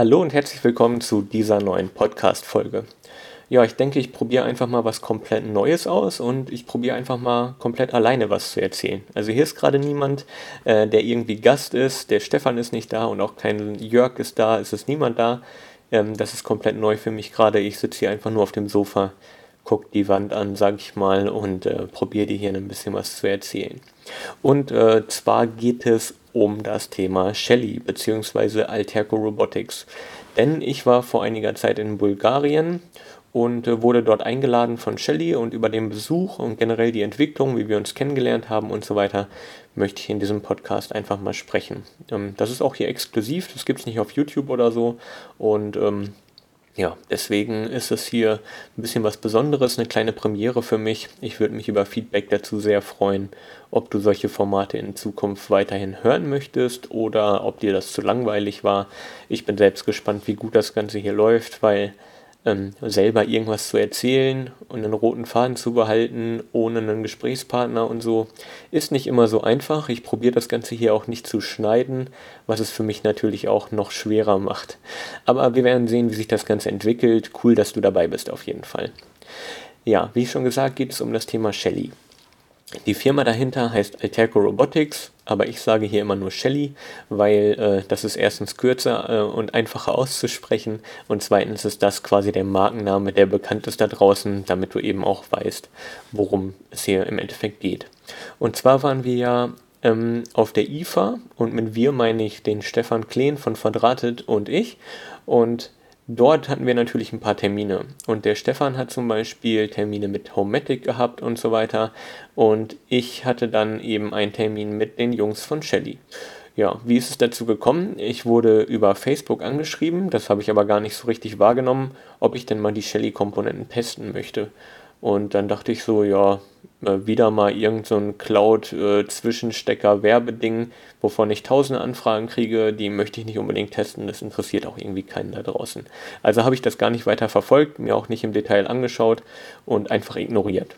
Hallo und herzlich willkommen zu dieser neuen Podcast-Folge. Ja, ich denke, ich probiere einfach mal was komplett Neues aus und ich probiere einfach mal komplett alleine was zu erzählen. Also hier ist gerade niemand, äh, der irgendwie Gast ist, der Stefan ist nicht da und auch kein Jörg ist da, es ist niemand da. Ähm, das ist komplett neu für mich gerade. Ich sitze hier einfach nur auf dem Sofa, gucke die Wand an, sag ich mal, und äh, probiere dir hier ein bisschen was zu erzählen. Und äh, zwar geht es um das Thema Shelly bzw. Alterco Robotics. Denn ich war vor einiger Zeit in Bulgarien und äh, wurde dort eingeladen von Shelly und über den Besuch und generell die Entwicklung, wie wir uns kennengelernt haben und so weiter, möchte ich in diesem Podcast einfach mal sprechen. Ähm, das ist auch hier exklusiv, das gibt es nicht auf YouTube oder so und ähm, ja, deswegen ist es hier ein bisschen was Besonderes, eine kleine Premiere für mich. Ich würde mich über Feedback dazu sehr freuen, ob du solche Formate in Zukunft weiterhin hören möchtest oder ob dir das zu langweilig war. Ich bin selbst gespannt, wie gut das Ganze hier läuft, weil ähm, selber irgendwas zu erzählen und einen roten Faden zu behalten, ohne einen Gesprächspartner und so, ist nicht immer so einfach. Ich probiere das Ganze hier auch nicht zu schneiden, was es für mich natürlich auch noch schwerer macht. Aber wir werden sehen, wie sich das Ganze entwickelt. Cool, dass du dabei bist auf jeden Fall. Ja, wie schon gesagt, geht es um das Thema Shelly. Die Firma dahinter heißt Alterco Robotics, aber ich sage hier immer nur Shelly, weil äh, das ist erstens kürzer äh, und einfacher auszusprechen und zweitens ist das quasi der Markenname, der bekannt ist da draußen, damit du eben auch weißt, worum es hier im Endeffekt geht. Und zwar waren wir ja ähm, auf der IFA und mit wir meine ich den Stefan Kleen von Verdrahtet und ich und Dort hatten wir natürlich ein paar Termine. Und der Stefan hat zum Beispiel Termine mit Homematic gehabt und so weiter. Und ich hatte dann eben einen Termin mit den Jungs von Shelly. Ja, wie ist es dazu gekommen? Ich wurde über Facebook angeschrieben, das habe ich aber gar nicht so richtig wahrgenommen, ob ich denn mal die Shelly-Komponenten testen möchte. Und dann dachte ich so, ja, äh, wieder mal irgend so Cloud-Zwischenstecker-Werbeding, äh, wovon ich tausende Anfragen kriege, die möchte ich nicht unbedingt testen, das interessiert auch irgendwie keinen da draußen. Also habe ich das gar nicht weiter verfolgt, mir auch nicht im Detail angeschaut und einfach ignoriert.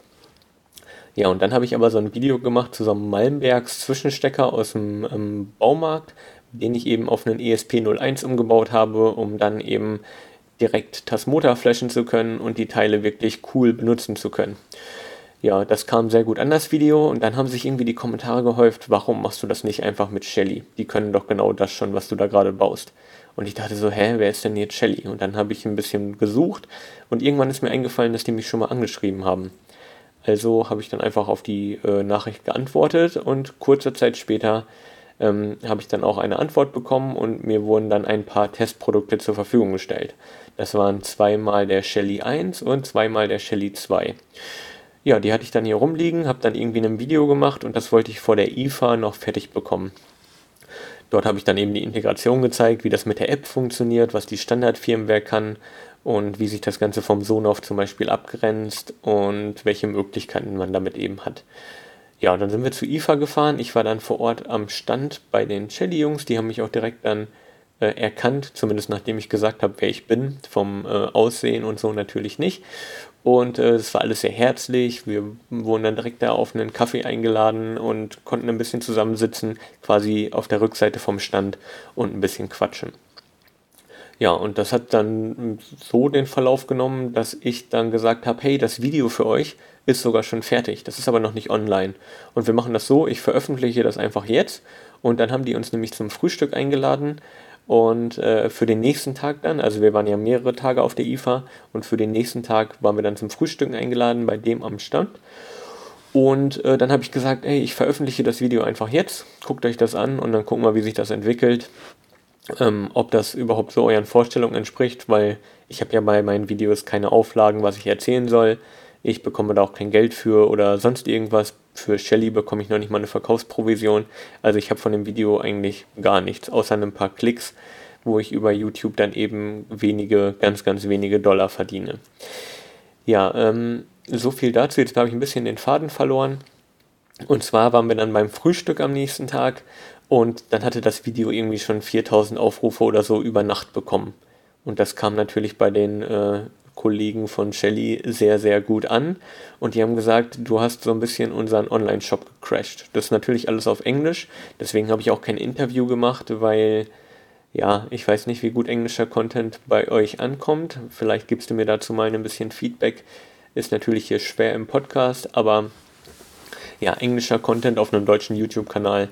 Ja, und dann habe ich aber so ein Video gemacht zu so einem Malmbergs Zwischenstecker aus dem ähm, Baumarkt, den ich eben auf einen ESP01 umgebaut habe, um dann eben direkt Tasmota flashen zu können und die Teile wirklich cool benutzen zu können. Ja, das kam sehr gut an das Video und dann haben sich irgendwie die Kommentare gehäuft, warum machst du das nicht einfach mit Shelly? Die können doch genau das schon, was du da gerade baust. Und ich dachte so, hä, wer ist denn jetzt Shelly? Und dann habe ich ein bisschen gesucht und irgendwann ist mir eingefallen, dass die mich schon mal angeschrieben haben. Also habe ich dann einfach auf die äh, Nachricht geantwortet und kurze Zeit später ähm, habe ich dann auch eine Antwort bekommen und mir wurden dann ein paar Testprodukte zur Verfügung gestellt. Das waren zweimal der Shelly 1 und zweimal der Shelly 2. Ja, die hatte ich dann hier rumliegen, habe dann irgendwie ein Video gemacht und das wollte ich vor der IFA noch fertig bekommen. Dort habe ich dann eben die Integration gezeigt, wie das mit der App funktioniert, was die Standardfirmware kann und wie sich das Ganze vom Sonoff zum Beispiel abgrenzt und welche Möglichkeiten man damit eben hat. Ja, und dann sind wir zu IFA gefahren. Ich war dann vor Ort am Stand bei den Shelly-Jungs. Die haben mich auch direkt dann äh, erkannt, zumindest nachdem ich gesagt habe, wer ich bin. Vom äh, Aussehen und so natürlich nicht. Und äh, es war alles sehr herzlich. Wir wurden dann direkt da auf einen Kaffee eingeladen und konnten ein bisschen zusammensitzen, quasi auf der Rückseite vom Stand und ein bisschen quatschen. Ja, und das hat dann so den Verlauf genommen, dass ich dann gesagt habe, hey, das Video für euch ist sogar schon fertig. Das ist aber noch nicht online. Und wir machen das so, ich veröffentliche das einfach jetzt und dann haben die uns nämlich zum Frühstück eingeladen und äh, für den nächsten Tag dann, also wir waren ja mehrere Tage auf der IFA und für den nächsten Tag waren wir dann zum Frühstücken eingeladen bei dem am Stand. Und äh, dann habe ich gesagt, ey, ich veröffentliche das Video einfach jetzt, guckt euch das an und dann gucken wir, wie sich das entwickelt. Ähm, ob das überhaupt so euren Vorstellungen entspricht, weil ich habe ja bei meinen Videos keine Auflagen, was ich erzählen soll. Ich bekomme da auch kein Geld für oder sonst irgendwas. Für Shelly bekomme ich noch nicht mal eine Verkaufsprovision. Also ich habe von dem Video eigentlich gar nichts, außer ein paar Klicks, wo ich über YouTube dann eben wenige, ganz, ganz wenige Dollar verdiene. Ja, ähm, so viel dazu. Jetzt habe ich ein bisschen den Faden verloren. Und zwar waren wir dann beim Frühstück am nächsten Tag und dann hatte das Video irgendwie schon 4000 Aufrufe oder so über Nacht bekommen. Und das kam natürlich bei den äh, Kollegen von Shelly sehr, sehr gut an. Und die haben gesagt, du hast so ein bisschen unseren Online-Shop gecrashed. Das ist natürlich alles auf Englisch, deswegen habe ich auch kein Interview gemacht, weil ja, ich weiß nicht, wie gut englischer Content bei euch ankommt. Vielleicht gibst du mir dazu mal ein bisschen Feedback. Ist natürlich hier schwer im Podcast, aber ja, englischer Content auf einem deutschen YouTube-Kanal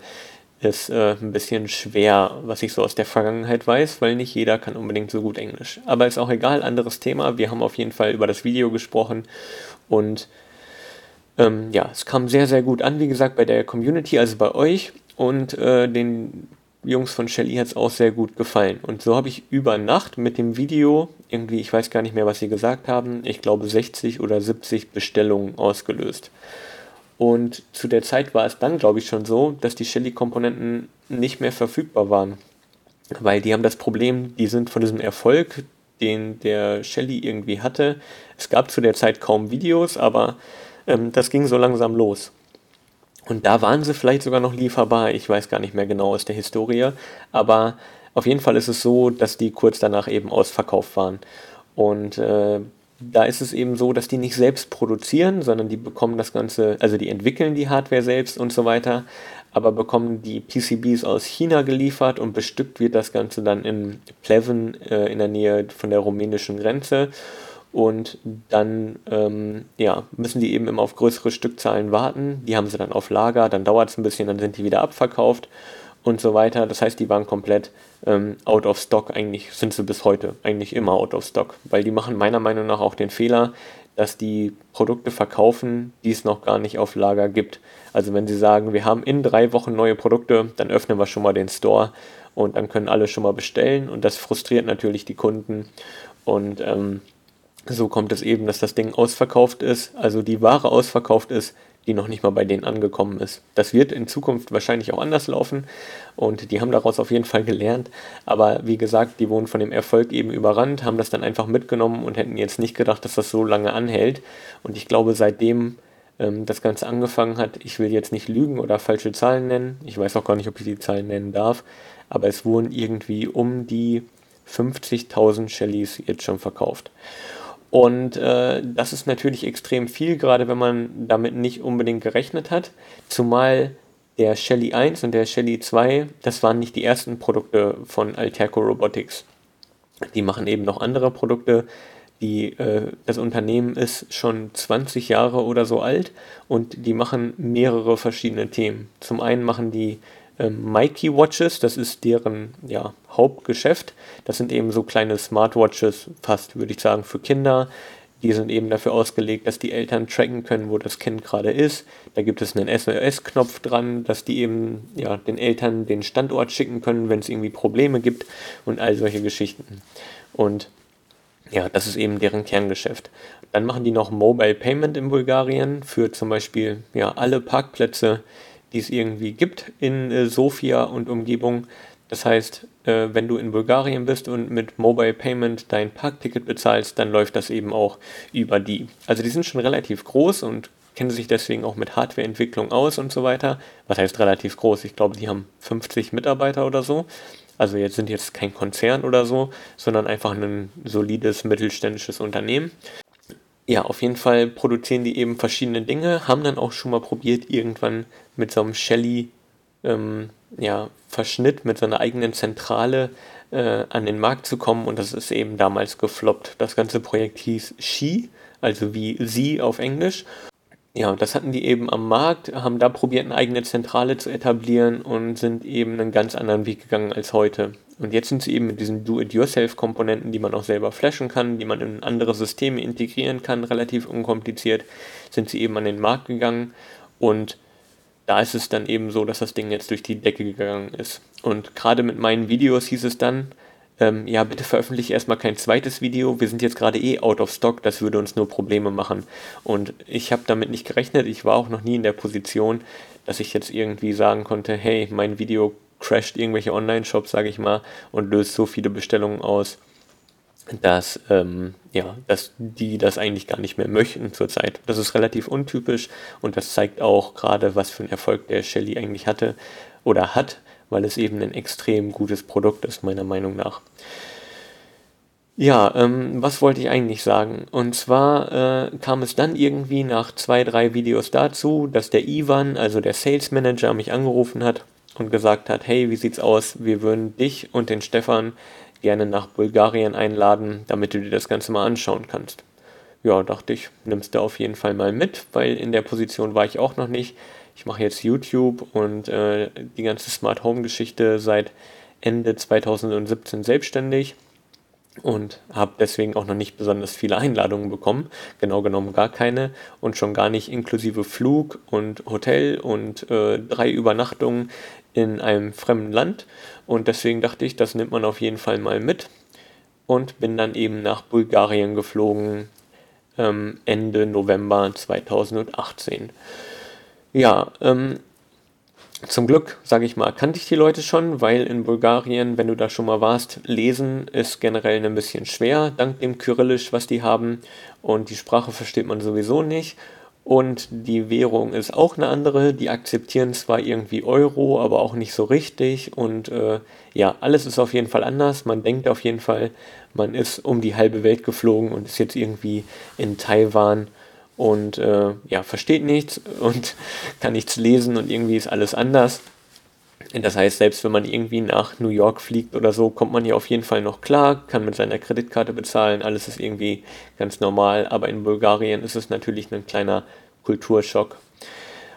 ist äh, ein bisschen schwer, was ich so aus der Vergangenheit weiß, weil nicht jeder kann unbedingt so gut Englisch. Aber ist auch egal, anderes Thema. Wir haben auf jeden Fall über das Video gesprochen und ähm, ja, es kam sehr, sehr gut an, wie gesagt, bei der Community, also bei euch und äh, den Jungs von Shelly hat es auch sehr gut gefallen. Und so habe ich über Nacht mit dem Video, irgendwie, ich weiß gar nicht mehr, was sie gesagt haben, ich glaube 60 oder 70 Bestellungen ausgelöst. Und zu der Zeit war es dann, glaube ich, schon so, dass die Shelly-Komponenten nicht mehr verfügbar waren. Weil die haben das Problem, die sind von diesem Erfolg, den der Shelly irgendwie hatte. Es gab zu der Zeit kaum Videos, aber ähm, das ging so langsam los. Und da waren sie vielleicht sogar noch lieferbar. Ich weiß gar nicht mehr genau aus der Historie. Aber auf jeden Fall ist es so, dass die kurz danach eben ausverkauft waren. Und äh, da ist es eben so, dass die nicht selbst produzieren, sondern die bekommen das Ganze, also die entwickeln die Hardware selbst und so weiter, aber bekommen die PCBs aus China geliefert und bestückt wird das Ganze dann in Pleven äh, in der Nähe von der rumänischen Grenze. Und dann ähm, ja, müssen die eben immer auf größere Stückzahlen warten. Die haben sie dann auf Lager, dann dauert es ein bisschen, dann sind die wieder abverkauft und so weiter. Das heißt, die waren komplett ähm, out of stock. Eigentlich sind sie bis heute eigentlich immer out of stock, weil die machen meiner Meinung nach auch den Fehler, dass die Produkte verkaufen, die es noch gar nicht auf Lager gibt. Also wenn sie sagen, wir haben in drei Wochen neue Produkte, dann öffnen wir schon mal den Store und dann können alle schon mal bestellen und das frustriert natürlich die Kunden und ähm, so kommt es eben, dass das Ding ausverkauft ist, also die Ware ausverkauft ist, die noch nicht mal bei denen angekommen ist. Das wird in Zukunft wahrscheinlich auch anders laufen und die haben daraus auf jeden Fall gelernt. Aber wie gesagt, die wurden von dem Erfolg eben überrannt, haben das dann einfach mitgenommen und hätten jetzt nicht gedacht, dass das so lange anhält. Und ich glaube, seitdem ähm, das Ganze angefangen hat, ich will jetzt nicht lügen oder falsche Zahlen nennen, ich weiß auch gar nicht, ob ich die Zahlen nennen darf, aber es wurden irgendwie um die 50.000 Shellys jetzt schon verkauft. Und äh, das ist natürlich extrem viel, gerade wenn man damit nicht unbedingt gerechnet hat. Zumal der Shelly 1 und der Shelly 2, das waren nicht die ersten Produkte von Alterco Robotics. Die machen eben noch andere Produkte. Die, äh, das Unternehmen ist schon 20 Jahre oder so alt und die machen mehrere verschiedene Themen. Zum einen machen die ähm, Mikey Watches, das ist deren ja, Hauptgeschäft. Das sind eben so kleine Smartwatches, fast würde ich sagen, für Kinder. Die sind eben dafür ausgelegt, dass die Eltern tracken können, wo das Kind gerade ist. Da gibt es einen SOS-Knopf dran, dass die eben ja, den Eltern den Standort schicken können, wenn es irgendwie Probleme gibt und all solche Geschichten. Und ja, das ist eben deren Kerngeschäft. Dann machen die noch Mobile Payment in Bulgarien für zum Beispiel ja, alle Parkplätze, die es irgendwie gibt in äh, Sofia und Umgebung. Das heißt, äh, wenn du in Bulgarien bist und mit Mobile Payment dein Parkticket bezahlst, dann läuft das eben auch über die. Also die sind schon relativ groß und kennen sich deswegen auch mit Hardwareentwicklung aus und so weiter. Was heißt relativ groß? Ich glaube, die haben 50 Mitarbeiter oder so. Also jetzt sind jetzt kein Konzern oder so, sondern einfach ein solides mittelständisches Unternehmen ja, auf jeden Fall produzieren die eben verschiedene Dinge, haben dann auch schon mal probiert, irgendwann mit so einem Shelly ähm, ja, Verschnitt, mit so einer eigenen Zentrale äh, an den Markt zu kommen und das ist eben damals gefloppt. Das ganze Projekt hieß She, also wie sie auf Englisch ja, das hatten die eben am Markt, haben da probiert, eine eigene Zentrale zu etablieren und sind eben einen ganz anderen Weg gegangen als heute. Und jetzt sind sie eben mit diesen Do-it-yourself-Komponenten, die man auch selber flashen kann, die man in andere Systeme integrieren kann, relativ unkompliziert, sind sie eben an den Markt gegangen und da ist es dann eben so, dass das Ding jetzt durch die Decke gegangen ist. Und gerade mit meinen Videos hieß es dann, ähm, ja, bitte veröffentliche erstmal kein zweites Video, wir sind jetzt gerade eh out of stock, das würde uns nur Probleme machen. Und ich habe damit nicht gerechnet, ich war auch noch nie in der Position, dass ich jetzt irgendwie sagen konnte, hey, mein Video crasht irgendwelche Online-Shops, sage ich mal, und löst so viele Bestellungen aus, dass, ähm, ja, dass die das eigentlich gar nicht mehr möchten zurzeit. Das ist relativ untypisch und das zeigt auch gerade, was für einen Erfolg der Shelly eigentlich hatte oder hat weil es eben ein extrem gutes Produkt ist, meiner Meinung nach. Ja, ähm, was wollte ich eigentlich sagen? Und zwar äh, kam es dann irgendwie nach zwei, drei Videos dazu, dass der Ivan, also der Sales Manager, mich angerufen hat und gesagt hat, hey, wie sieht's aus? Wir würden dich und den Stefan gerne nach Bulgarien einladen, damit du dir das Ganze mal anschauen kannst. Ja, dachte ich, nimmst du auf jeden Fall mal mit, weil in der Position war ich auch noch nicht. Ich mache jetzt YouTube und äh, die ganze Smart Home Geschichte seit Ende 2017 selbstständig und habe deswegen auch noch nicht besonders viele Einladungen bekommen, genau genommen gar keine und schon gar nicht inklusive Flug und Hotel und äh, drei Übernachtungen in einem fremden Land und deswegen dachte ich, das nimmt man auf jeden Fall mal mit und bin dann eben nach Bulgarien geflogen ähm, Ende November 2018. Ja, ähm, zum Glück, sage ich mal, kannte ich die Leute schon, weil in Bulgarien, wenn du da schon mal warst, lesen ist generell ein bisschen schwer, dank dem Kyrillisch, was die haben. Und die Sprache versteht man sowieso nicht. Und die Währung ist auch eine andere. Die akzeptieren zwar irgendwie Euro, aber auch nicht so richtig. Und äh, ja, alles ist auf jeden Fall anders. Man denkt auf jeden Fall, man ist um die halbe Welt geflogen und ist jetzt irgendwie in Taiwan und äh, ja, versteht nichts und kann nichts lesen und irgendwie ist alles anders. Das heißt, selbst wenn man irgendwie nach New York fliegt oder so, kommt man hier auf jeden Fall noch klar, kann mit seiner Kreditkarte bezahlen, alles ist irgendwie ganz normal, aber in Bulgarien ist es natürlich ein kleiner Kulturschock.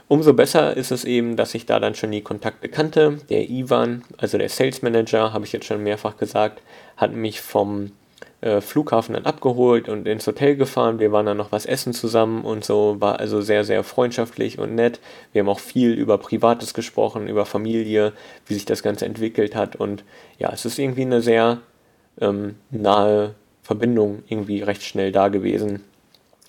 Umso besser ist es eben, dass ich da dann schon die Kontakte kannte. Der Ivan, also der Sales Manager, habe ich jetzt schon mehrfach gesagt, hat mich vom äh, Flughafen dann abgeholt und ins Hotel gefahren. Wir waren dann noch was essen zusammen und so, war also sehr, sehr freundschaftlich und nett. Wir haben auch viel über Privates gesprochen, über Familie, wie sich das Ganze entwickelt hat und ja, es ist irgendwie eine sehr ähm, nahe Verbindung irgendwie recht schnell da gewesen.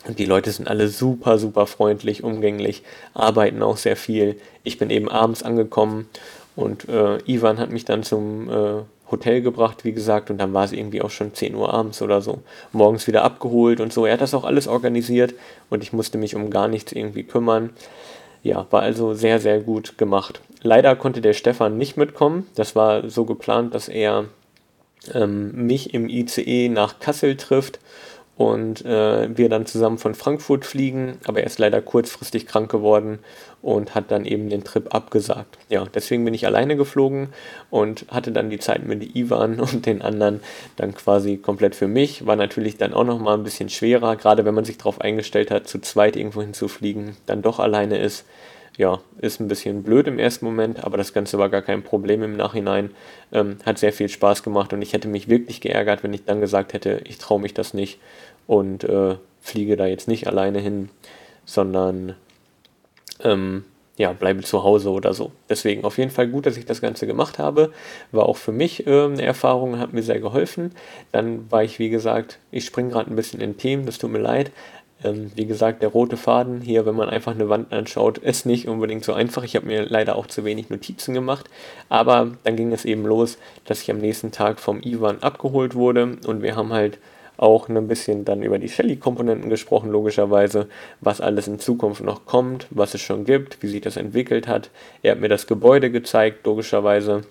Und die Leute sind alle super, super freundlich, umgänglich, arbeiten auch sehr viel. Ich bin eben abends angekommen und äh, Ivan hat mich dann zum äh, Hotel gebracht, wie gesagt, und dann war es irgendwie auch schon 10 Uhr abends oder so. Morgens wieder abgeholt und so. Er hat das auch alles organisiert und ich musste mich um gar nichts irgendwie kümmern. Ja, war also sehr, sehr gut gemacht. Leider konnte der Stefan nicht mitkommen. Das war so geplant, dass er ähm, mich im ICE nach Kassel trifft und äh, wir dann zusammen von Frankfurt fliegen, aber er ist leider kurzfristig krank geworden und hat dann eben den Trip abgesagt. Ja, deswegen bin ich alleine geflogen und hatte dann die Zeit mit Ivan und den anderen dann quasi komplett für mich. War natürlich dann auch nochmal ein bisschen schwerer, gerade wenn man sich darauf eingestellt hat, zu zweit irgendwo hinzufliegen, dann doch alleine ist ja, ist ein bisschen blöd im ersten Moment, aber das Ganze war gar kein Problem im Nachhinein. Ähm, hat sehr viel Spaß gemacht und ich hätte mich wirklich geärgert, wenn ich dann gesagt hätte, ich traue mich das nicht und äh, fliege da jetzt nicht alleine hin, sondern ähm, ja, bleibe zu Hause oder so. Deswegen auf jeden Fall gut, dass ich das Ganze gemacht habe. War auch für mich äh, eine Erfahrung, hat mir sehr geholfen. Dann war ich, wie gesagt, ich springe gerade ein bisschen in Themen, das tut mir leid, ähm, wie gesagt, der rote Faden hier, wenn man einfach eine Wand anschaut, ist nicht unbedingt so einfach. Ich habe mir leider auch zu wenig Notizen gemacht. Aber dann ging es eben los, dass ich am nächsten Tag vom Ivan abgeholt wurde und wir haben halt auch ein bisschen dann über die Shelly-Komponenten gesprochen, logischerweise, was alles in Zukunft noch kommt, was es schon gibt, wie sich das entwickelt hat. Er hat mir das Gebäude gezeigt, logischerweise.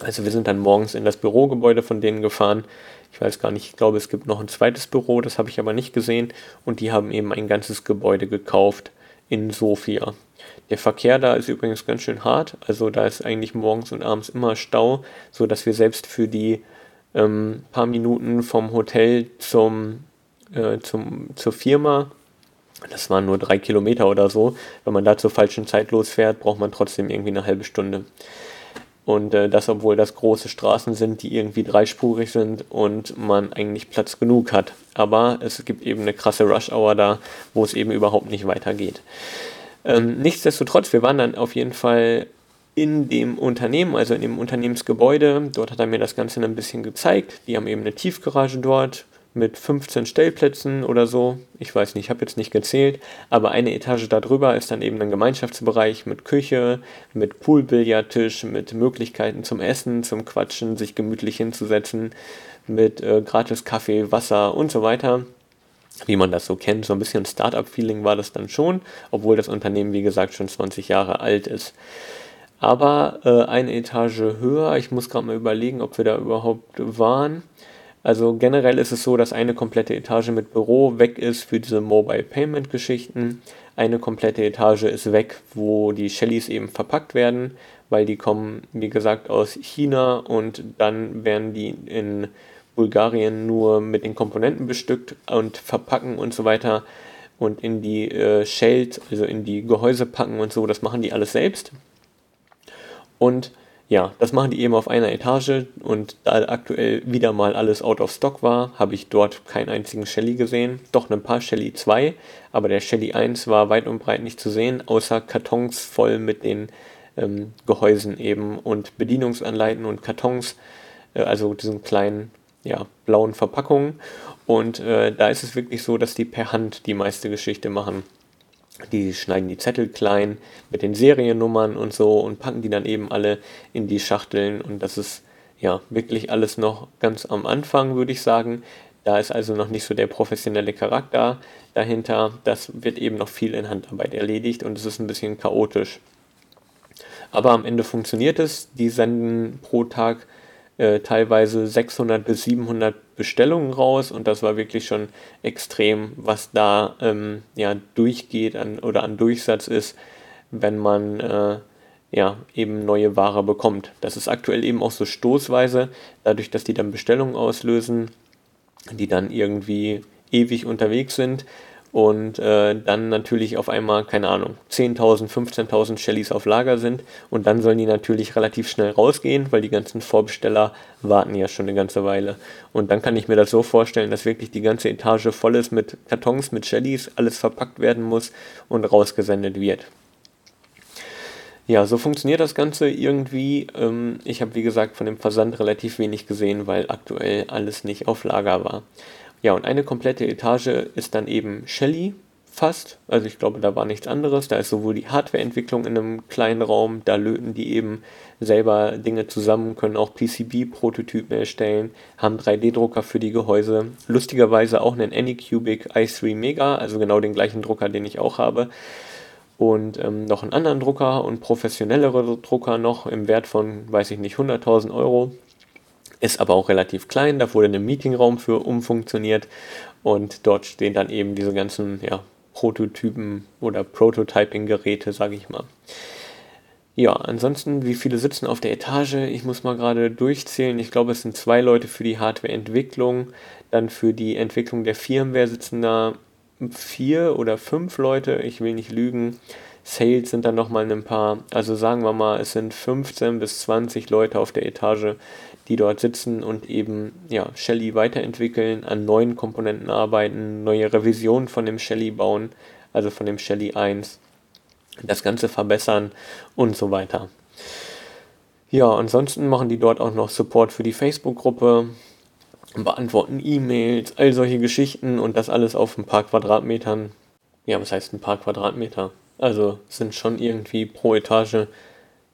Also wir sind dann morgens in das Bürogebäude von denen gefahren. Ich weiß gar nicht, ich glaube, es gibt noch ein zweites Büro, das habe ich aber nicht gesehen. Und die haben eben ein ganzes Gebäude gekauft in Sofia. Der Verkehr da ist übrigens ganz schön hart. Also da ist eigentlich morgens und abends immer Stau, so dass wir selbst für die ähm, paar Minuten vom Hotel zum, äh, zum, zur Firma das waren nur drei Kilometer oder so. Wenn man da zur falschen Zeit losfährt, braucht man trotzdem irgendwie eine halbe Stunde. Und äh, das, obwohl das große Straßen sind, die irgendwie dreispurig sind und man eigentlich Platz genug hat. Aber es gibt eben eine krasse Rush-Hour da, wo es eben überhaupt nicht weitergeht. Ähm, nichtsdestotrotz, wir waren dann auf jeden Fall in dem Unternehmen, also in dem Unternehmensgebäude. Dort hat er mir das Ganze ein bisschen gezeigt. Die haben eben eine Tiefgarage dort mit 15 Stellplätzen oder so. Ich weiß nicht, ich habe jetzt nicht gezählt, aber eine Etage darüber ist dann eben ein Gemeinschaftsbereich mit Küche, mit Poolbillardtisch, mit Möglichkeiten zum Essen, zum Quatschen, sich gemütlich hinzusetzen, mit äh, gratis Kaffee, Wasser und so weiter. Wie man das so kennt, so ein bisschen Startup-Feeling war das dann schon, obwohl das Unternehmen, wie gesagt, schon 20 Jahre alt ist. Aber äh, eine Etage höher, ich muss gerade mal überlegen, ob wir da überhaupt waren Also generell ist es so, dass eine komplette Etage mit Büro weg ist für diese Mobile Payment Geschichten. Eine komplette Etage ist weg, wo die Shellys eben verpackt werden, weil die kommen, wie gesagt, aus China und dann werden die in Bulgarien nur mit den Komponenten bestückt und verpacken und so weiter und in die äh, Shells, also in die Gehäuse packen und so, das machen die alles selbst. Und ja, das machen die eben auf einer Etage und da aktuell wieder mal alles out of stock war, habe ich dort keinen einzigen Shelly gesehen. Doch ein paar Shelly 2, aber der Shelly 1 war weit und breit nicht zu sehen, außer Kartons voll mit den ähm, Gehäusen eben und Bedienungsanleiten und Kartons, äh, also diesen kleinen ja, blauen Verpackungen. Und äh, da ist es wirklich so, dass die per Hand die meiste Geschichte machen. Die schneiden die Zettel klein mit den Seriennummern und so und packen die dann eben alle in die Schachteln. Und das ist ja wirklich alles noch ganz am Anfang, würde ich sagen. Da ist also noch nicht so der professionelle Charakter dahinter. Das wird eben noch viel in Handarbeit erledigt und es ist ein bisschen chaotisch. Aber am Ende funktioniert es. Die senden pro Tag äh, teilweise 600 bis 700 Bestellungen raus und das war wirklich schon extrem, was da ähm, ja durchgeht an, oder an Durchsatz ist, wenn man äh, ja eben neue Ware bekommt. Das ist aktuell eben auch so stoßweise, dadurch, dass die dann Bestellungen auslösen, die dann irgendwie ewig unterwegs sind, und äh, dann natürlich auf einmal, keine Ahnung, 10.000, 15.000 Shellys auf Lager sind und dann sollen die natürlich relativ schnell rausgehen, weil die ganzen Vorbesteller warten ja schon eine ganze Weile. Und dann kann ich mir das so vorstellen, dass wirklich die ganze Etage voll ist mit Kartons, mit Shellys, alles verpackt werden muss und rausgesendet wird. Ja, so funktioniert das Ganze irgendwie. Ähm, ich habe, wie gesagt, von dem Versand relativ wenig gesehen, weil aktuell alles nicht auf Lager war. Ja, und eine komplette Etage ist dann eben Shelly fast. Also ich glaube, da war nichts anderes. Da ist sowohl die Hardwareentwicklung in einem kleinen Raum, da löten die eben selber Dinge zusammen, können auch PCB-Prototypen erstellen, haben 3D-Drucker für die Gehäuse. Lustigerweise auch einen Anycubic i3 Mega, also genau den gleichen Drucker, den ich auch habe. Und ähm, noch einen anderen Drucker und professionellere Drucker noch im Wert von, weiß ich nicht, 100.000 Euro ist aber auch relativ klein, da wurde ein Meetingraum für umfunktioniert und dort stehen dann eben diese ganzen ja, Prototypen oder Prototyping-Geräte, sage ich mal. Ja, ansonsten, wie viele sitzen auf der Etage? Ich muss mal gerade durchzählen. Ich glaube, es sind zwei Leute für die Hardware-Entwicklung. Dann für die Entwicklung der Firmware sitzen da vier oder fünf Leute. Ich will nicht lügen. Sales sind dann nochmal ein paar. Also sagen wir mal, es sind 15 bis 20 Leute auf der Etage, die dort sitzen und eben ja, Shelly weiterentwickeln, an neuen Komponenten arbeiten, neue Revisionen von dem Shelly bauen, also von dem Shelly 1, das Ganze verbessern und so weiter. Ja, ansonsten machen die dort auch noch Support für die Facebook-Gruppe, beantworten E-Mails, all solche Geschichten und das alles auf ein paar Quadratmetern. Ja, was heißt ein paar Quadratmeter? Also sind schon irgendwie pro Etage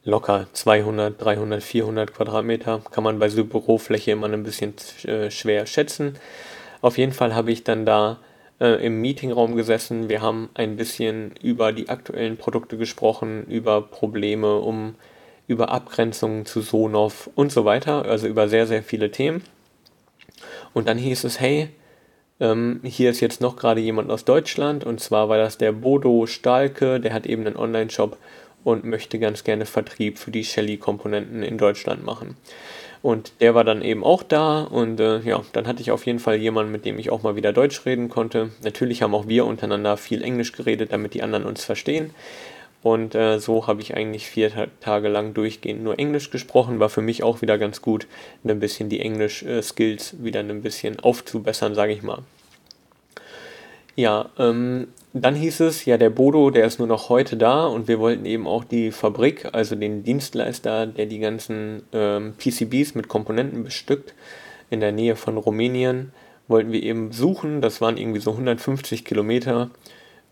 locker 200, 300, 400 Quadratmeter. Kann man bei so Bürofläche immer ein bisschen äh, schwer schätzen. Auf jeden Fall habe ich dann da äh, im Meetingraum gesessen. Wir haben ein bisschen über die aktuellen Produkte gesprochen, über Probleme, um über Abgrenzungen zu Sonoff und so weiter. Also über sehr, sehr viele Themen. Und dann hieß es, hey, ähm, hier ist jetzt noch gerade jemand aus Deutschland und zwar war das der Bodo Stahlke, der hat eben einen Online-Shop und möchte ganz gerne Vertrieb für die Shelly-Komponenten in Deutschland machen. Und der war dann eben auch da und äh, ja, dann hatte ich auf jeden Fall jemanden, mit dem ich auch mal wieder Deutsch reden konnte. Natürlich haben auch wir untereinander viel Englisch geredet, damit die anderen uns verstehen. Und äh, so habe ich eigentlich vier Tage lang durchgehend nur Englisch gesprochen. War für mich auch wieder ganz gut, ein bisschen die Englisch-Skills wieder ein bisschen aufzubessern, sage ich mal. Ja, ähm, dann hieß es, ja, der Bodo, der ist nur noch heute da und wir wollten eben auch die Fabrik, also den Dienstleister, der die ganzen ähm, PCBs mit Komponenten bestückt, in der Nähe von Rumänien, wollten wir eben suchen. Das waren irgendwie so 150 Kilometer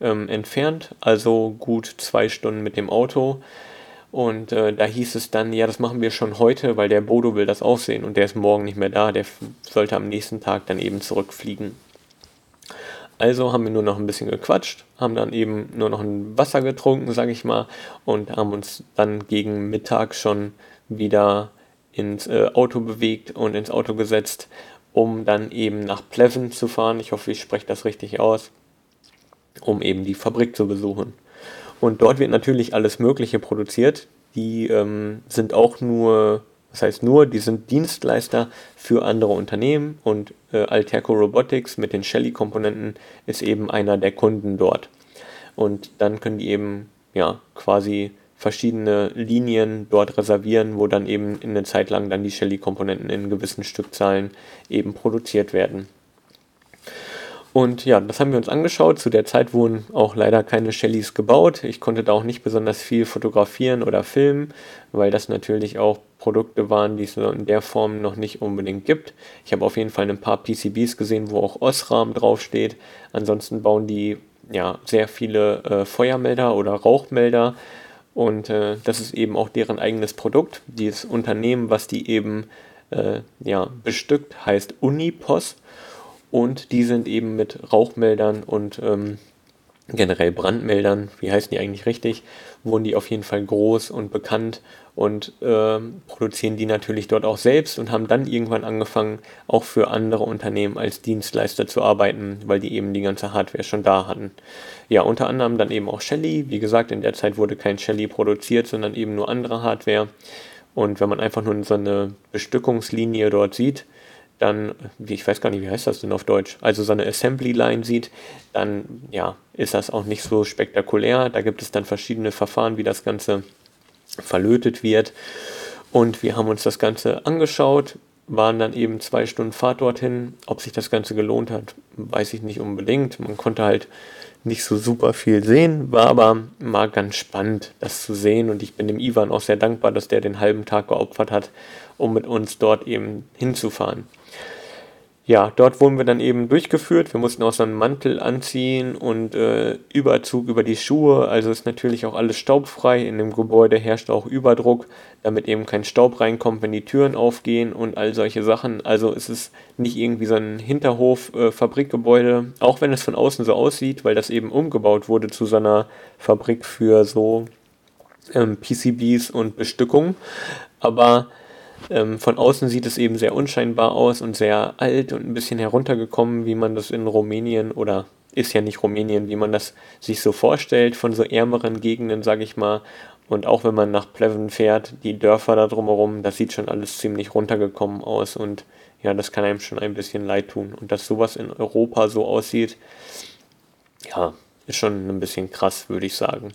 ähm, entfernt, also gut zwei Stunden mit dem Auto. Und äh, da hieß es dann, ja, das machen wir schon heute, weil der Bodo will das auch sehen und der ist morgen nicht mehr da, der sollte am nächsten Tag dann eben zurückfliegen. Also haben wir nur noch ein bisschen gequatscht, haben dann eben nur noch ein Wasser getrunken, sage ich mal, und haben uns dann gegen Mittag schon wieder ins äh, Auto bewegt und ins Auto gesetzt um dann eben nach Pleven zu fahren. Ich hoffe, ich spreche das richtig aus, um eben die Fabrik zu besuchen. Und dort wird natürlich alles Mögliche produziert. Die ähm, sind auch nur, das heißt nur, die sind Dienstleister für andere Unternehmen und äh, Alterco Robotics mit den Shelly-Komponenten ist eben einer der Kunden dort. Und dann können die eben ja quasi verschiedene Linien dort reservieren, wo dann eben in eine Zeit lang dann die Shelly-Komponenten in gewissen Stückzahlen eben produziert werden. Und ja, das haben wir uns angeschaut. Zu der Zeit wurden auch leider keine Shellys gebaut. Ich konnte da auch nicht besonders viel fotografieren oder filmen, weil das natürlich auch Produkte waren, die es in der Form noch nicht unbedingt gibt. Ich habe auf jeden Fall ein paar PCBs gesehen, wo auch Osram draufsteht. Ansonsten bauen die ja sehr viele äh, Feuermelder oder Rauchmelder und äh, das ist eben auch deren eigenes Produkt. Dieses Unternehmen, was die eben äh, ja, bestückt, heißt Unipos. Und die sind eben mit Rauchmeldern und ähm, generell Brandmeldern, wie heißen die eigentlich richtig, wurden die auf jeden Fall groß und bekannt und äh, produzieren die natürlich dort auch selbst und haben dann irgendwann angefangen, auch für andere Unternehmen als Dienstleister zu arbeiten, weil die eben die ganze Hardware schon da hatten. Ja, unter anderem dann eben auch Shelly. Wie gesagt, in der Zeit wurde kein Shelly produziert, sondern eben nur andere Hardware. Und wenn man einfach nur so eine Bestückungslinie dort sieht, dann, ich weiß gar nicht, wie heißt das denn auf Deutsch, also so eine Assembly Line sieht, dann ja, ist das auch nicht so spektakulär. Da gibt es dann verschiedene Verfahren, wie das Ganze verlötet wird. Und wir haben uns das Ganze angeschaut, waren dann eben zwei Stunden Fahrt dorthin. Ob sich das Ganze gelohnt hat, weiß ich nicht unbedingt. Man konnte halt nicht so super viel sehen, war aber mal ganz spannend, das zu sehen. Und ich bin dem Ivan auch sehr dankbar, dass der den halben Tag geopfert hat, um mit uns dort eben hinzufahren ja, dort wurden wir dann eben durchgeführt. Wir mussten auch so einen Mantel anziehen und äh, Überzug über die Schuhe. Also ist natürlich auch alles staubfrei. In dem Gebäude herrscht auch Überdruck, damit eben kein Staub reinkommt, wenn die Türen aufgehen und all solche Sachen. Also ist es nicht irgendwie so ein Hinterhof-Fabrikgebäude, äh, auch wenn es von außen so aussieht, weil das eben umgebaut wurde zu so einer Fabrik für so ähm, PCBs und Bestückung. Aber ähm, von außen sieht es eben sehr unscheinbar aus und sehr alt und ein bisschen heruntergekommen, wie man das in Rumänien oder ist ja nicht Rumänien, wie man das sich so vorstellt, von so ärmeren Gegenden, sage ich mal. Und auch wenn man nach Pleven fährt, die Dörfer da drumherum, das sieht schon alles ziemlich runtergekommen aus und ja, das kann einem schon ein bisschen leid tun. Und dass sowas in Europa so aussieht, ja, ist schon ein bisschen krass, würde ich sagen.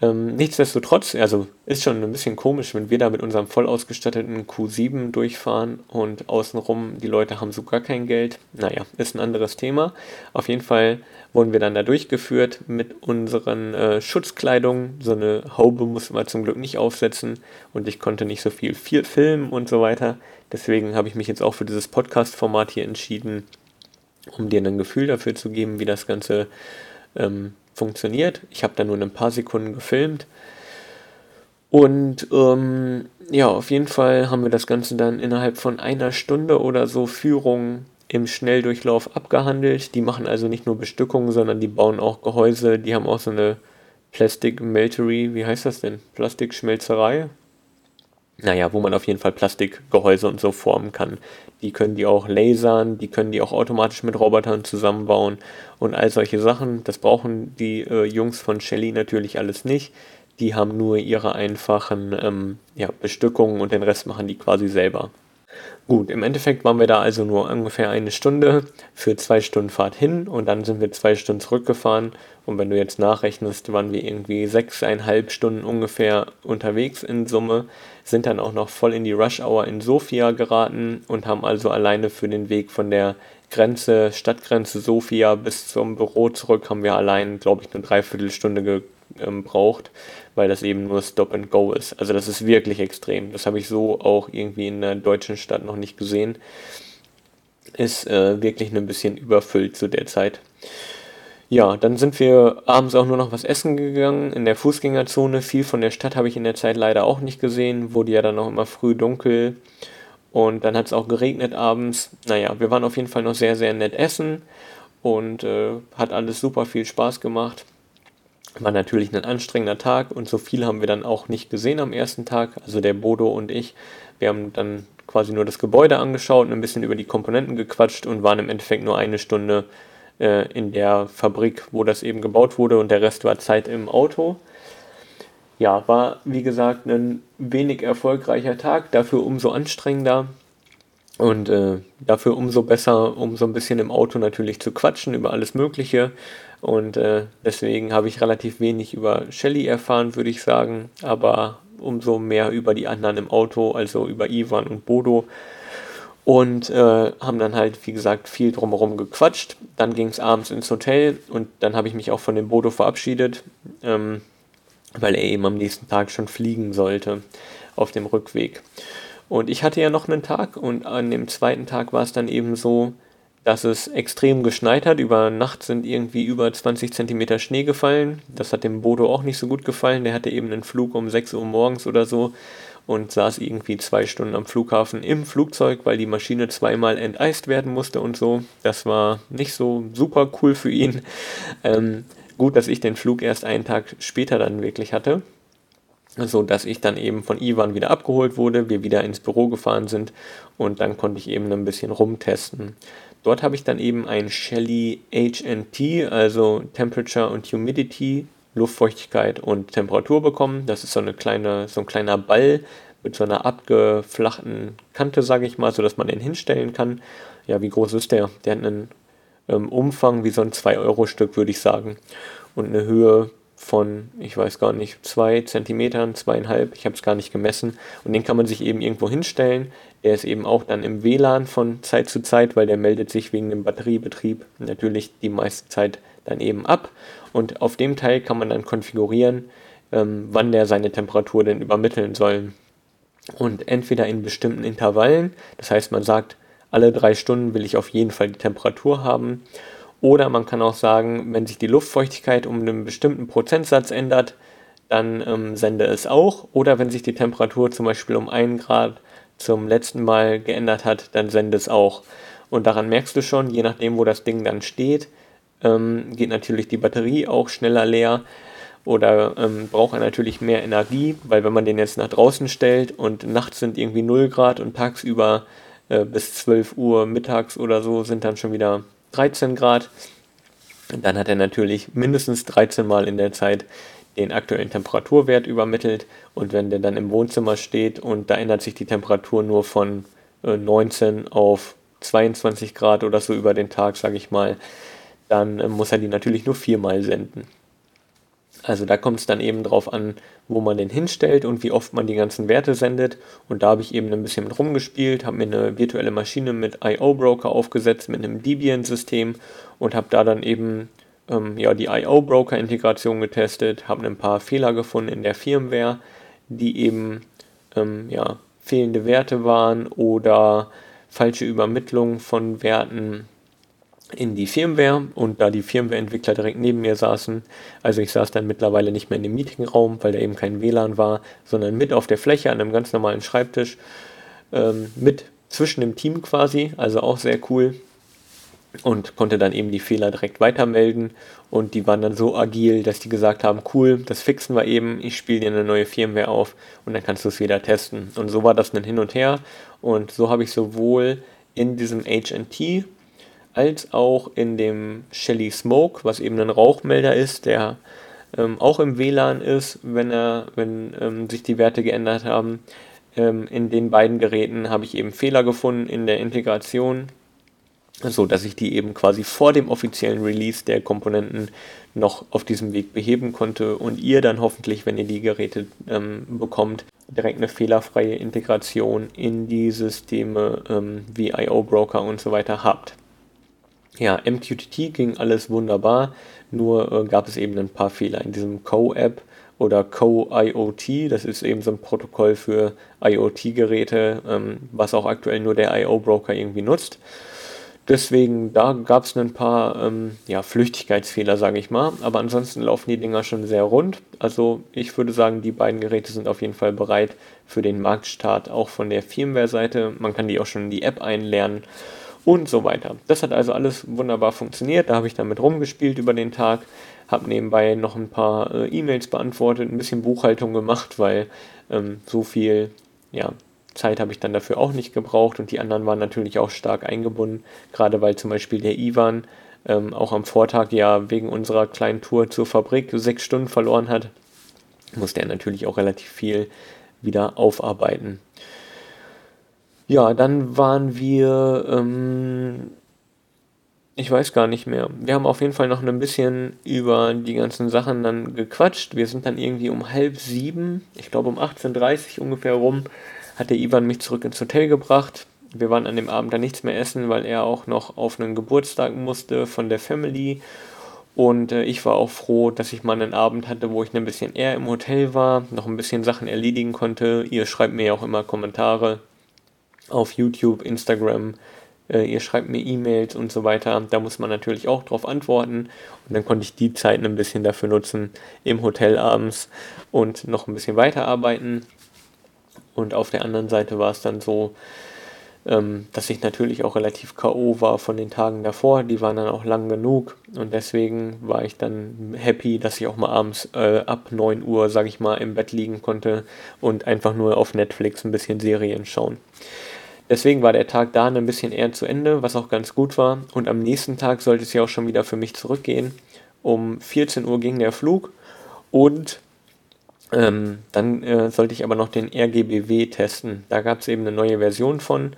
Ähm, nichtsdestotrotz, also ist schon ein bisschen komisch, wenn wir da mit unserem voll ausgestatteten Q7 durchfahren und außenrum die Leute haben so gar kein Geld. Naja, ist ein anderes Thema. Auf jeden Fall wurden wir dann da durchgeführt mit unseren äh, Schutzkleidung. So eine Haube mussten wir zum Glück nicht aufsetzen und ich konnte nicht so viel, viel filmen und so weiter. Deswegen habe ich mich jetzt auch für dieses Podcast-Format hier entschieden, um dir ein Gefühl dafür zu geben, wie das Ganze ähm, funktioniert. Ich habe da nur ein paar Sekunden gefilmt. Und ähm, ja, auf jeden Fall haben wir das Ganze dann innerhalb von einer Stunde oder so Führung im Schnelldurchlauf abgehandelt. Die machen also nicht nur Bestückungen, sondern die bauen auch Gehäuse. Die haben auch so eine Plastic Meltery, wie heißt das denn? Plastikschmelzerei? Naja, wo man auf jeden Fall Plastikgehäuse und so formen kann. Die können die auch lasern, die können die auch automatisch mit Robotern zusammenbauen und all solche Sachen. Das brauchen die äh, Jungs von Shelly natürlich alles nicht. Die haben nur ihre einfachen ähm, ja, Bestückungen und den Rest machen die quasi selber. Gut, im Endeffekt waren wir da also nur ungefähr eine Stunde für zwei Stunden Fahrt hin und dann sind wir zwei Stunden zurückgefahren. Und wenn du jetzt nachrechnest, waren wir irgendwie sechseinhalb Stunden ungefähr unterwegs in Summe, sind dann auch noch voll in die Rush Hour in Sofia geraten und haben also alleine für den Weg von der Grenze, Stadtgrenze Sofia bis zum Büro zurück, haben wir allein, glaube ich, eine Dreiviertelstunde gebraucht, weil das eben nur Stop and Go ist. Also das ist wirklich extrem. Das habe ich so auch irgendwie in der deutschen Stadt noch nicht gesehen. Ist äh, wirklich ein bisschen überfüllt zu der Zeit. Ja, dann sind wir abends auch nur noch was essen gegangen in der Fußgängerzone. Viel von der Stadt habe ich in der Zeit leider auch nicht gesehen. Wurde ja dann auch immer früh dunkel. Und dann hat es auch geregnet abends. Naja, wir waren auf jeden Fall noch sehr, sehr nett essen. Und äh, hat alles super viel Spaß gemacht. War natürlich ein anstrengender Tag und so viel haben wir dann auch nicht gesehen am ersten Tag. Also der Bodo und ich. Wir haben dann quasi nur das Gebäude angeschaut und ein bisschen über die Komponenten gequatscht und waren im Endeffekt nur eine Stunde äh, in der Fabrik, wo das eben gebaut wurde und der Rest war Zeit im Auto. Ja, war wie gesagt ein wenig erfolgreicher Tag, dafür umso anstrengender und äh, dafür umso besser, um so ein bisschen im Auto natürlich zu quatschen über alles Mögliche. Und äh, deswegen habe ich relativ wenig über Shelly erfahren, würde ich sagen, aber umso mehr über die anderen im Auto, also über Ivan und Bodo und äh, haben dann halt, wie gesagt, viel drumherum gequatscht. Dann ging es abends ins Hotel und dann habe ich mich auch von dem Bodo verabschiedet, ähm, weil er eben am nächsten Tag schon fliegen sollte auf dem Rückweg. Und ich hatte ja noch einen Tag und an dem zweiten Tag war es dann eben so, dass es extrem geschneit hat. Über Nacht sind irgendwie über 20 Zentimeter Schnee gefallen. Das hat dem Bodo auch nicht so gut gefallen. Der hatte eben einen Flug um 6 Uhr morgens oder so und saß irgendwie zwei Stunden am Flughafen im Flugzeug, weil die Maschine zweimal enteist werden musste und so. Das war nicht so super cool für ihn. Ähm, gut, dass ich den Flug erst einen Tag später dann wirklich hatte, so dass ich dann eben von Ivan wieder abgeholt wurde, wir wieder ins Büro gefahren sind und dann konnte ich eben ein bisschen rumtesten. Dort habe ich dann eben ein Shelly HNT, also Temperature und Humidity Luftfeuchtigkeit und Temperatur bekommen. Das ist so, eine kleine, so ein kleiner Ball mit so einer abgeflachten Kante, sage ich mal, sodass man den hinstellen kann. Ja, wie groß ist der? Der hat einen ähm, Umfang wie so ein 2-Euro-Stück, würde ich sagen. Und eine Höhe von, ich weiß gar nicht, 2 Zentimetern, zweieinhalb, ich habe es gar nicht gemessen. Und den kann man sich eben irgendwo hinstellen. Der ist eben auch dann im WLAN von Zeit zu Zeit, weil der meldet sich wegen dem Batteriebetrieb natürlich die meiste Zeit dann eben ab. Und auf dem Teil kann man dann konfigurieren, ähm, wann der seine Temperatur denn übermitteln soll. Und entweder in bestimmten Intervallen, das heißt man sagt, alle drei Stunden will ich auf jeden Fall die Temperatur haben. Oder man kann auch sagen, wenn sich die Luftfeuchtigkeit um einen bestimmten Prozentsatz ändert, dann ähm, sende es auch. Oder wenn sich die Temperatur zum Beispiel um 1 Grad zum letzten Mal geändert hat, dann sende es auch. Und daran merkst du schon, je nachdem, wo das Ding dann steht, ähm, geht natürlich die Batterie auch schneller leer oder ähm, braucht er natürlich mehr Energie, weil wenn man den jetzt nach draußen stellt und nachts sind irgendwie 0 Grad und tagsüber äh, bis 12 Uhr mittags oder so sind dann schon wieder 13 Grad, dann hat er natürlich mindestens 13 Mal in der Zeit den aktuellen Temperaturwert übermittelt und wenn der dann im Wohnzimmer steht und da ändert sich die Temperatur nur von äh, 19 auf 22 Grad oder so über den Tag, sage ich mal, dann äh, muss er die natürlich nur viermal senden. Also da kommt es dann eben drauf an, wo man den hinstellt und wie oft man die ganzen Werte sendet. Und da habe ich eben ein bisschen mit rumgespielt, habe mir eine virtuelle Maschine mit IO-Broker aufgesetzt, mit einem Debian-System und habe da dann eben ähm, ja, die IO-Broker-Integration getestet, habe ein paar Fehler gefunden in der Firmware, die eben ähm, ja, fehlende Werte waren oder falsche Übermittlung von Werten in die Firmware und da die Firmware-Entwickler direkt neben mir saßen, also ich saß dann mittlerweile nicht mehr in dem Meetingraum, weil da eben kein WLAN war, sondern mit auf der Fläche an einem ganz normalen Schreibtisch, ähm, mit zwischen dem Team quasi, also auch sehr cool und konnte dann eben die Fehler direkt weitermelden und die waren dann so agil, dass die gesagt haben, cool, das fixen wir eben, ich spiele dir eine neue Firmware auf und dann kannst du es wieder testen. Und so war das dann hin und her und so habe ich sowohl in diesem HNT als auch in dem Shelly Smoke, was eben ein Rauchmelder ist, der ähm, auch im WLAN ist, wenn, er, wenn ähm, sich die Werte geändert haben. Ähm, in den beiden Geräten habe ich eben Fehler gefunden in der Integration, so dass ich die eben quasi vor dem offiziellen Release der Komponenten noch auf diesem Weg beheben konnte und ihr dann hoffentlich, wenn ihr die Geräte ähm, bekommt, direkt eine fehlerfreie Integration in die Systeme ähm, wie IO Broker und so weiter habt. Ja, MQTT ging alles wunderbar, nur äh, gab es eben ein paar Fehler in diesem Co-App oder Co-IoT. Das ist eben so ein Protokoll für IoT-Geräte, ähm, was auch aktuell nur der IO-Broker irgendwie nutzt. Deswegen, da gab es ein paar ähm, ja, Flüchtigkeitsfehler, sage ich mal. Aber ansonsten laufen die Dinger schon sehr rund. Also ich würde sagen, die beiden Geräte sind auf jeden Fall bereit für den Marktstart, auch von der Firmware-Seite. Man kann die auch schon in die App einlernen und so weiter. Das hat also alles wunderbar funktioniert. Da habe ich damit rumgespielt über den Tag, habe nebenbei noch ein paar äh, E-Mails beantwortet, ein bisschen Buchhaltung gemacht, weil ähm, so viel ja, Zeit habe ich dann dafür auch nicht gebraucht und die anderen waren natürlich auch stark eingebunden, gerade weil zum Beispiel der Ivan ähm, auch am Vortag ja wegen unserer kleinen Tour zur Fabrik sechs Stunden verloren hat, musste er natürlich auch relativ viel wieder aufarbeiten. Ja, dann waren wir, ähm, ich weiß gar nicht mehr. Wir haben auf jeden Fall noch ein bisschen über die ganzen Sachen dann gequatscht. Wir sind dann irgendwie um halb sieben, ich glaube um 18.30 Uhr ungefähr rum, hat der Ivan mich zurück ins Hotel gebracht. Wir waren an dem Abend dann nichts mehr essen, weil er auch noch auf einen Geburtstag musste von der Family. Und äh, ich war auch froh, dass ich mal einen Abend hatte, wo ich ein bisschen eher im Hotel war, noch ein bisschen Sachen erledigen konnte. Ihr schreibt mir ja auch immer Kommentare auf YouTube, Instagram. Äh, ihr schreibt mir E-Mails und so weiter. Da muss man natürlich auch drauf antworten. Und dann konnte ich die Zeiten ein bisschen dafür nutzen, im Hotel abends und noch ein bisschen weiterarbeiten. Und auf der anderen Seite war es dann so, ähm, dass ich natürlich auch relativ K.O. war von den Tagen davor. Die waren dann auch lang genug und deswegen war ich dann happy, dass ich auch mal abends äh, ab 9 Uhr, sag ich mal, im Bett liegen konnte und einfach nur auf Netflix ein bisschen Serien schauen. Deswegen war der Tag da ein bisschen eher zu Ende, was auch ganz gut war. Und am nächsten Tag sollte es ja auch schon wieder für mich zurückgehen. Um 14 Uhr ging der Flug und ähm, dann äh, sollte ich aber noch den RGBW testen. Da gab es eben eine neue Version von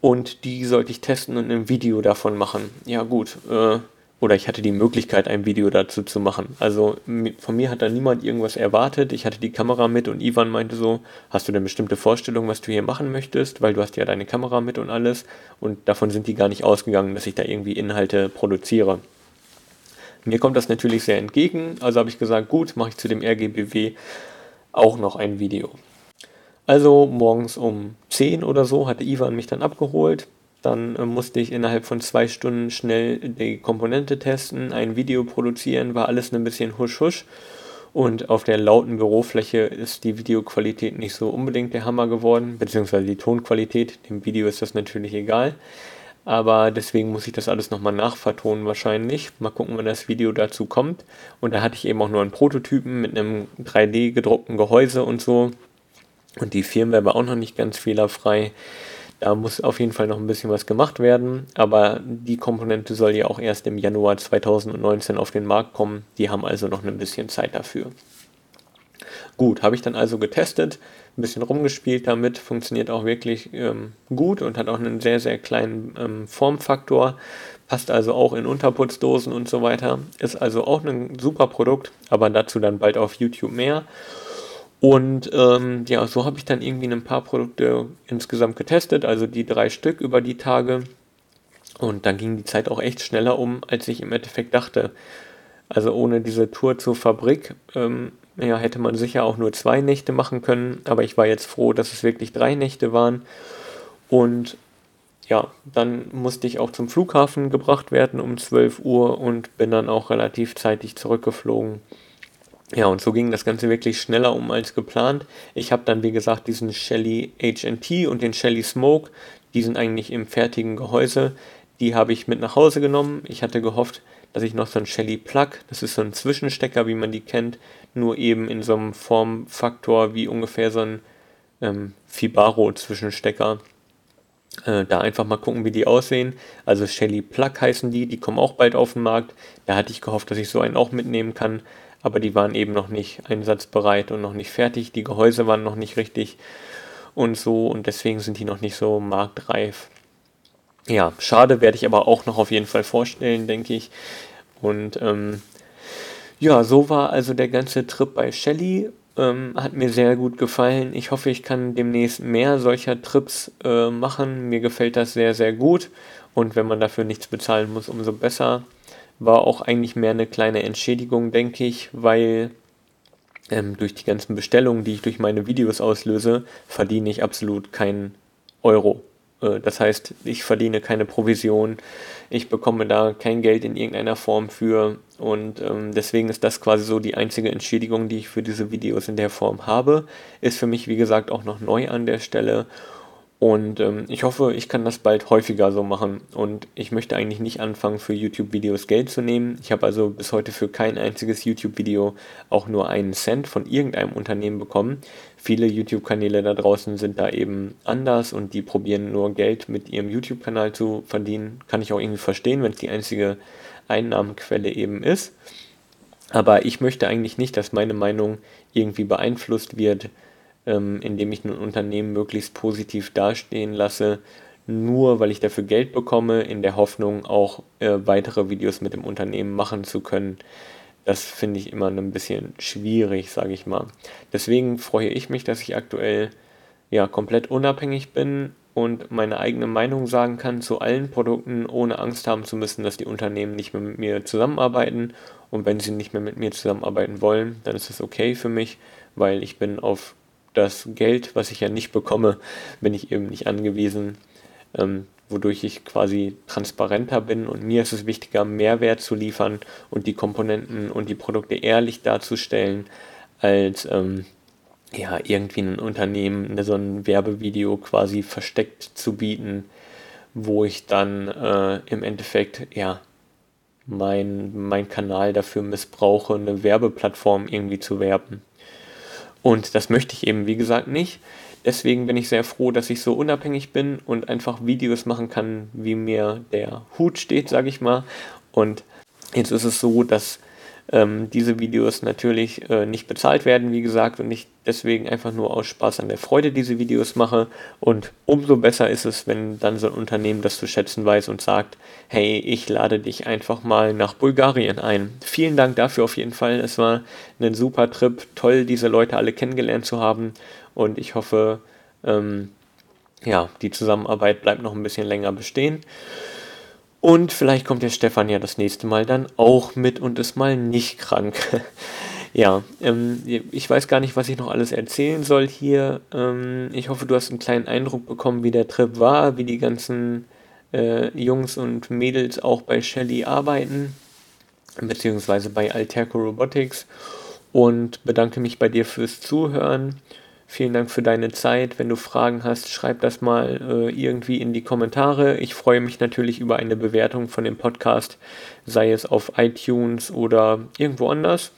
und die sollte ich testen und ein Video davon machen. Ja gut, äh, oder ich hatte die Möglichkeit, ein Video dazu zu machen. Also von mir hat da niemand irgendwas erwartet. Ich hatte die Kamera mit und Ivan meinte so, hast du denn bestimmte Vorstellung, was du hier machen möchtest? Weil du hast ja deine Kamera mit und alles. Und davon sind die gar nicht ausgegangen, dass ich da irgendwie Inhalte produziere. Mir kommt das natürlich sehr entgegen, also habe ich gesagt, gut, mache ich zu dem RGBW auch noch ein Video. Also morgens um 10 oder so hatte Ivan mich dann abgeholt. Dann äh, musste ich innerhalb von zwei Stunden schnell die Komponente testen, ein Video produzieren, war alles ein bisschen husch husch. Und auf der lauten Bürofläche ist die Videoqualität nicht so unbedingt der Hammer geworden, beziehungsweise die Tonqualität. Dem Video ist das natürlich egal. Aber deswegen muss ich das alles nochmal nachvertonen wahrscheinlich. Mal gucken, wann das Video dazu kommt. Und da hatte ich eben auch nur einen Prototypen mit einem 3D gedruckten Gehäuse und so. Und die Firmware war auch noch nicht ganz fehlerfrei. Da muss auf jeden Fall noch ein bisschen was gemacht werden. Aber die Komponente soll ja auch erst im Januar 2019 auf den Markt kommen. Die haben also noch ein bisschen Zeit dafür. Gut, habe ich dann also getestet, ein bisschen rumgespielt damit, funktioniert auch wirklich ähm, gut und hat auch einen sehr, sehr kleinen ähm, Formfaktor, passt also auch in Unterputzdosen und so weiter. Ist also auch ein super Produkt, aber dazu dann bald auf YouTube mehr. Und ähm, ja, so habe ich dann irgendwie ein paar Produkte insgesamt getestet, also die drei Stück über die Tage. Und dann ging die Zeit auch echt schneller um, als ich im Endeffekt dachte. Also ohne diese Tour zur Fabrik ähm, ja, hätte man sicher auch nur zwei Nächte machen können, aber ich war jetzt froh, dass es wirklich drei Nächte waren. Und ja, dann musste ich auch zum Flughafen gebracht werden um 12 Uhr und bin dann auch relativ zeitig zurückgeflogen. Ja, und so ging das Ganze wirklich schneller um als geplant. Ich habe dann, wie gesagt, diesen Shelly HNT und den Shelly Smoke, die sind eigentlich im fertigen Gehäuse. Die habe ich mit nach Hause genommen. Ich hatte gehofft, dass ich noch so ein Shelly Plug, das ist so ein Zwischenstecker, wie man die kennt, nur eben in so einem Formfaktor wie ungefähr so ein ähm, Fibaro-Zwischenstecker. Äh, da einfach mal gucken, wie die aussehen. Also Shelly Plug heißen die, die kommen auch bald auf den Markt. Da hatte ich gehofft, dass ich so einen auch mitnehmen kann, aber die waren eben noch nicht einsatzbereit und noch nicht fertig. Die Gehäuse waren noch nicht richtig und so und deswegen sind die noch nicht so marktreif. Ja, schade, werde ich aber auch noch auf jeden Fall vorstellen, denke ich. Und ähm, ja, so war also der ganze Trip bei Shelly. Ähm, hat mir sehr gut gefallen. Ich hoffe, ich kann demnächst mehr solcher Trips äh, machen. Mir gefällt das sehr, sehr gut. Und wenn man dafür nichts bezahlen muss, umso besser. War auch eigentlich mehr eine kleine Entschädigung, denke ich, weil ähm, durch die ganzen Bestellungen, die ich durch meine Videos auslöse, verdiene ich absolut keinen Euro. Äh, das heißt, ich verdiene keine Provision, ich bekomme da kein Geld in irgendeiner Form für und ähm, deswegen ist das quasi so die einzige Entschädigung, die ich für diese Videos in der Form habe. Ist für mich, wie gesagt, auch noch neu an der Stelle Und ähm, ich hoffe, ich kann das bald häufiger so machen. Und ich möchte eigentlich nicht anfangen, für YouTube-Videos Geld zu nehmen. Ich habe also bis heute für kein einziges YouTube-Video auch nur einen Cent von irgendeinem Unternehmen bekommen. Viele YouTube-Kanäle da draußen sind da eben anders und die probieren nur Geld mit ihrem YouTube-Kanal zu verdienen. Kann ich auch irgendwie verstehen, wenn es die einzige Einnahmenquelle eben ist. Aber ich möchte eigentlich nicht, dass meine Meinung irgendwie beeinflusst wird ähm, indem ich ein Unternehmen möglichst positiv dastehen lasse, nur weil ich dafür Geld bekomme, in der Hoffnung auch äh, weitere Videos mit dem Unternehmen machen zu können. Das finde ich immer ein bisschen schwierig, sage ich mal. Deswegen freue ich mich, dass ich aktuell ja komplett unabhängig bin und meine eigene Meinung sagen kann zu allen Produkten, ohne Angst haben zu müssen, dass die Unternehmen nicht mehr mit mir zusammenarbeiten. Und wenn sie nicht mehr mit mir zusammenarbeiten wollen, dann ist das okay für mich, weil ich bin auf das Geld, was ich ja nicht bekomme, bin ich eben nicht angewiesen, ähm, wodurch ich quasi transparenter bin und mir ist es wichtiger, Mehrwert zu liefern und die Komponenten und die Produkte ehrlich darzustellen, als ähm, ja, irgendwie ein Unternehmen ne, so ein Werbevideo quasi versteckt zu bieten, wo ich dann äh, im Endeffekt ja mein, mein Kanal dafür missbrauche, eine Werbeplattform irgendwie zu werben. Und das möchte ich eben, wie gesagt, nicht. Deswegen bin ich sehr froh, dass ich so unabhängig bin und einfach Videos machen kann, wie mir der Hut steht, sage ich mal. Und jetzt ist es so, dass ähm, diese Videos natürlich äh, nicht bezahlt werden, wie gesagt, und ich deswegen einfach nur aus Spaß an der Freude diese Videos mache. Und umso besser ist es, wenn dann so ein Unternehmen das zu schätzen weiß und sagt, hey, ich lade dich einfach mal nach Bulgarien ein. Vielen Dank dafür auf jeden Fall. Es war ein super Trip, toll, diese Leute alle kennengelernt zu haben. Und ich hoffe, ähm, ja, die Zusammenarbeit bleibt noch ein bisschen länger bestehen. Und vielleicht kommt der Stefan ja das nächste Mal dann auch mit und ist mal nicht krank. ja, ähm, ich weiß gar nicht, was ich noch alles erzählen soll hier. Ähm, ich hoffe, du hast einen kleinen Eindruck bekommen, wie der Trip war, wie die ganzen äh, Jungs und Mädels auch bei Shelly arbeiten, beziehungsweise bei Alterco Robotics. Und bedanke mich bei dir fürs Zuhören. Vielen Dank für deine Zeit. Wenn du Fragen hast, schreib das mal äh, irgendwie in die Kommentare. Ich freue mich natürlich über eine Bewertung von dem Podcast, sei es auf iTunes oder irgendwo anders.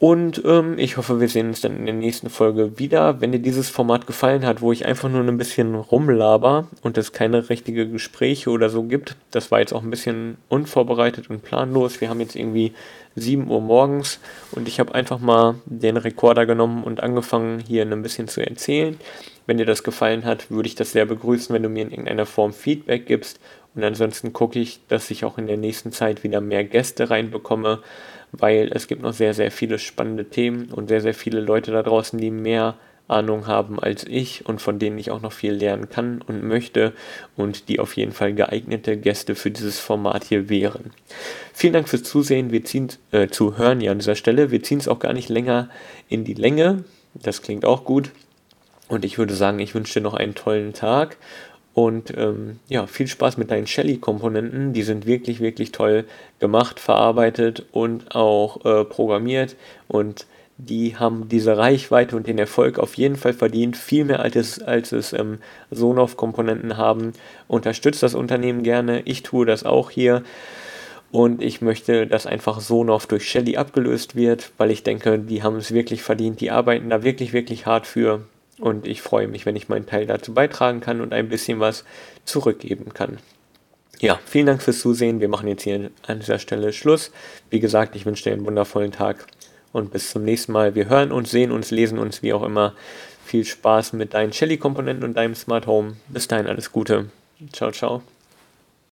Und ähm, ich hoffe, wir sehen uns dann in der nächsten Folge wieder. Wenn dir dieses Format gefallen hat, wo ich einfach nur ein bisschen rumlaber und es keine richtige Gespräche oder so gibt, das war jetzt auch ein bisschen unvorbereitet und planlos. Wir haben jetzt irgendwie 7 Uhr morgens und ich habe einfach mal den Rekorder genommen und angefangen, hier ein bisschen zu erzählen. Wenn dir das gefallen hat, würde ich das sehr begrüßen, wenn du mir in irgendeiner Form Feedback gibst. Und ansonsten gucke ich, dass ich auch in der nächsten Zeit wieder mehr Gäste reinbekomme weil es gibt noch sehr, sehr viele spannende Themen und sehr, sehr viele Leute da draußen, die mehr Ahnung haben als ich und von denen ich auch noch viel lernen kann und möchte und die auf jeden Fall geeignete Gäste für dieses Format hier wären. Vielen Dank fürs Zusehen, wir ziehen äh, zu hören ja an dieser Stelle. Wir ziehen es auch gar nicht länger in die Länge. Das klingt auch gut. Und ich würde sagen, ich wünsche dir noch einen tollen Tag und ähm, ja, viel Spaß mit deinen Shelly-Komponenten. Die sind wirklich, wirklich toll gemacht, verarbeitet und auch äh, programmiert. Und die haben diese Reichweite und den Erfolg auf jeden Fall verdient. Viel mehr als es, als es ähm, Sonoff-Komponenten haben. Unterstützt das Unternehmen gerne. Ich tue das auch hier. Und ich möchte, dass einfach Sonoff durch Shelly abgelöst wird, weil ich denke, die haben es wirklich verdient. Die arbeiten da wirklich, wirklich hart für. Und ich freue mich, wenn ich meinen Teil dazu beitragen kann und ein bisschen was zurückgeben kann. Ja, vielen Dank fürs Zusehen. Wir machen jetzt hier an dieser Stelle Schluss. Wie gesagt, ich wünsche dir einen wundervollen Tag und bis zum nächsten Mal. Wir hören uns, sehen uns, lesen uns, wie auch immer. Viel Spaß mit deinen Shelly-Komponenten und deinem Smart Home. Bis dahin alles Gute. Ciao, ciao.